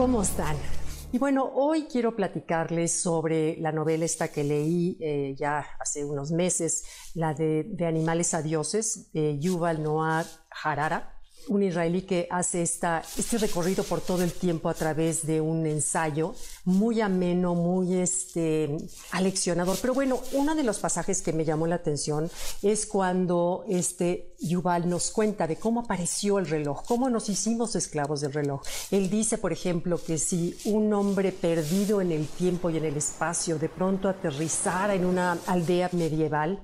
¿Cómo están? Y bueno, hoy quiero platicarles sobre la novela esta que leí eh, ya hace unos meses, la de, Animales a Dioses, de Yuval Noah Harara un israelí que hace este recorrido por todo el tiempo a través de un ensayo muy ameno, muy este, aleccionador. Pero bueno, uno de los pasajes que me llamó la atención es cuando este Yuval nos cuenta de cómo apareció el reloj, cómo nos hicimos esclavos del reloj. Él dice, por ejemplo, que si un hombre perdido en el tiempo y en el espacio de pronto aterrizara en una aldea medieval,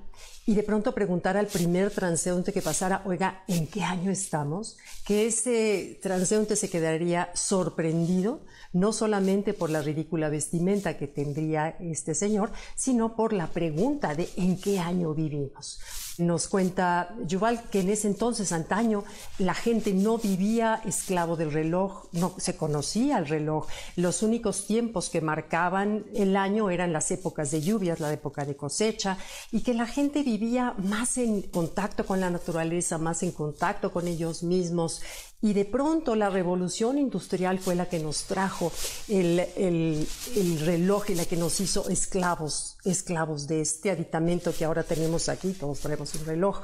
y de pronto preguntar al primer transeúnte que pasara, oiga, ¿en qué año estamos? Que ese transeúnte se quedaría sorprendido, no solamente por la ridícula vestimenta que tendría este señor, sino por la pregunta de ¿en qué año vivimos? Nos cuenta Yuval que en ese entonces, antaño, la gente no vivía esclavo del reloj, no se conocía el reloj. Los únicos tiempos que marcaban el año eran las épocas de lluvias, la época de cosecha, y que la gente vivía más en contacto con la naturaleza, más en contacto con ellos mismos, y de pronto la revolución industrial fue la que nos trajo el, el, el, reloj y la que nos hizo esclavos, esclavos de este aditamento que ahora tenemos aquí, todos tenemos un reloj.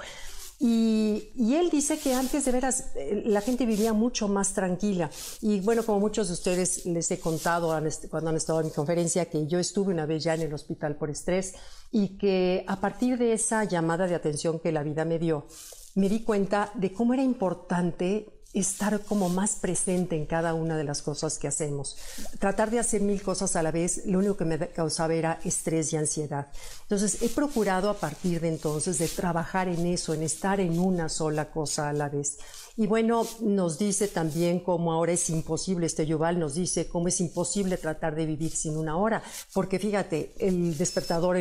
Y, y, él dice que antes de veras eh, la gente vivía mucho más tranquila. Y bueno, como muchos de ustedes les he contado cuando han estado en mi conferencia, que yo estuve una vez ya en el hospital por estrés y que a partir de esa llamada de atención que la vida me dio, me di cuenta de cómo era importante estar como más presente en cada una de las cosas que hacemos. Tratar de hacer mil cosas a la vez, lo único que me causaba era estrés y ansiedad. Entonces, he procurado a partir de entonces de trabajar en eso, en estar en una sola cosa a la vez. Y bueno, nos dice también cómo ahora es imposible, este Yuval nos dice cómo es imposible tratar de vivir sin una hora, porque fíjate, el despertador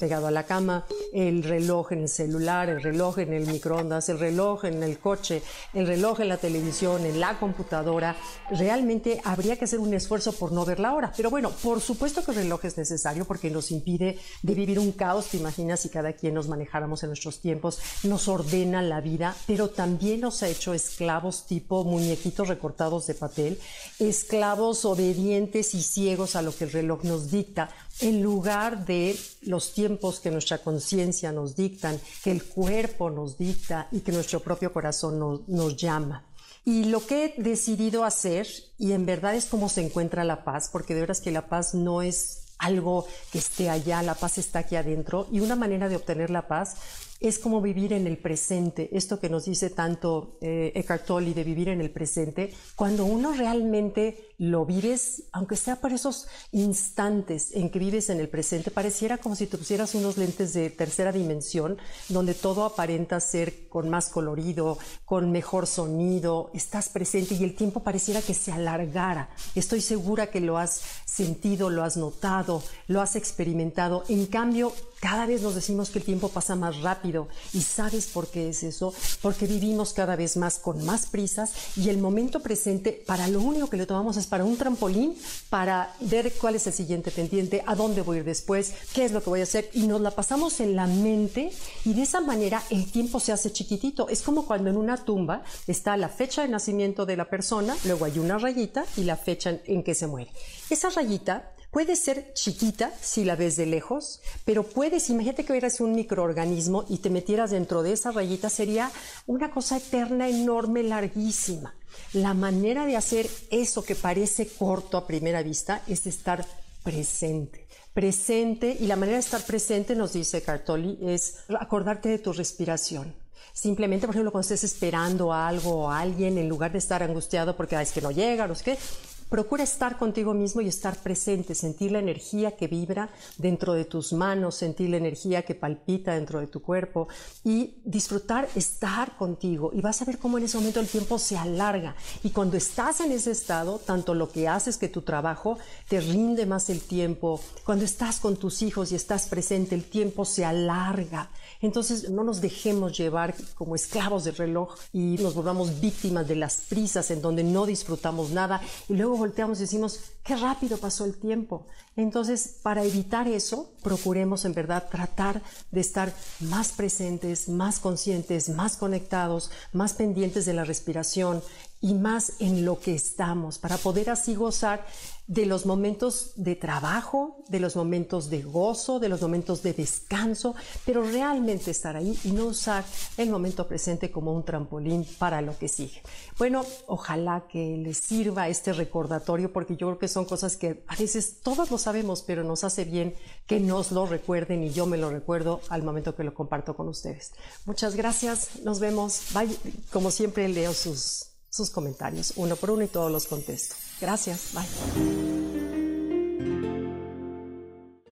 pegado a la cama, el reloj en el celular, el reloj en el microondas, el reloj en el coche, el reloj en la televisión, en la computadora, realmente habría que hacer un esfuerzo por no ver la hora. Pero bueno, por supuesto que el reloj es necesario porque nos impide de vivir un caos, te imaginas si cada quien nos manejáramos en nuestros tiempos, nos ordena la vida, pero también nos hecho esclavos tipo muñequitos recortados de papel, esclavos obedientes y ciegos a lo que el reloj nos dicta, en lugar de los tiempos que nuestra conciencia nos dictan, que el cuerpo nos dicta y que nuestro propio corazón nos, llama. Y lo que he decidido hacer, y en verdad es como se encuentra la paz, porque de veras que la paz no es algo que esté allá, la paz está aquí adentro, y una manera de obtener la paz es como vivir en el presente, esto que nos dice tanto eh, Eckhart Tolle de vivir en el presente, cuando uno realmente lo vives, aunque sea por esos instantes en que vives en el presente, pareciera como si te pusieras unos lentes de tercera dimensión, donde todo aparenta ser con más colorido, con mejor sonido, estás presente y el tiempo pareciera que se alargara. Estoy segura que lo has sentido, lo has notado, lo has experimentado. En cambio, cada vez nos decimos que el tiempo pasa más rápido y sabes por qué es eso, porque vivimos cada vez más con más prisas y el momento presente para lo único que le tomamos es para un trampolín, para ver cuál es el siguiente pendiente, a dónde voy ir después, qué es lo que voy a hacer y nos la pasamos en la mente y de esa manera el tiempo se hace chiquitito. Es como cuando en una tumba está la fecha de nacimiento de la persona, luego hay una rayita y la fecha en que se muere. Esa rayita Puede ser chiquita si la ves de lejos, pero puedes, imagínate que eras un microorganismo y te metieras dentro de esa rayita, sería una cosa eterna, enorme, larguísima. La manera de hacer eso que parece corto a primera vista es estar presente. Presente, y la manera de estar presente, nos dice Cartoli, es acordarte de tu respiración. Simplemente, por ejemplo, cuando estés esperando a algo o a alguien, en lugar de estar angustiado porque es que no llega, no sé qué, Procura estar contigo mismo y estar presente, sentir la energía que vibra dentro de tus manos, sentir la energía que palpita dentro de tu cuerpo y disfrutar estar contigo. Y vas a ver cómo en ese momento el tiempo se alarga. Y cuando estás en ese estado, tanto lo que haces que tu trabajo te rinde más el tiempo. Cuando estás con tus hijos y estás presente, el tiempo se alarga. Entonces no nos dejemos llevar como esclavos del reloj y nos volvamos víctimas de las prisas en donde no disfrutamos nada y volteamos y decimos, qué rápido pasó el tiempo. Entonces, para evitar eso, procuremos en verdad tratar de estar más presentes, más conscientes, más conectados, más pendientes de la respiración y más en lo que estamos, para poder así gozar de los momentos de trabajo, de los momentos de gozo, de los momentos de descanso, pero realmente estar ahí y no usar el momento presente como un trampolín para lo que sigue. Bueno, ojalá que les sirva este recordatorio porque yo creo que son cosas que a veces todos lo sabemos, pero nos hace bien que nos lo recuerden y yo me lo recuerdo al momento que lo comparto con ustedes. Muchas gracias, nos vemos. Bye. Como siempre leo sus sus comentarios uno por uno y todos los contesto. Gracias, bye.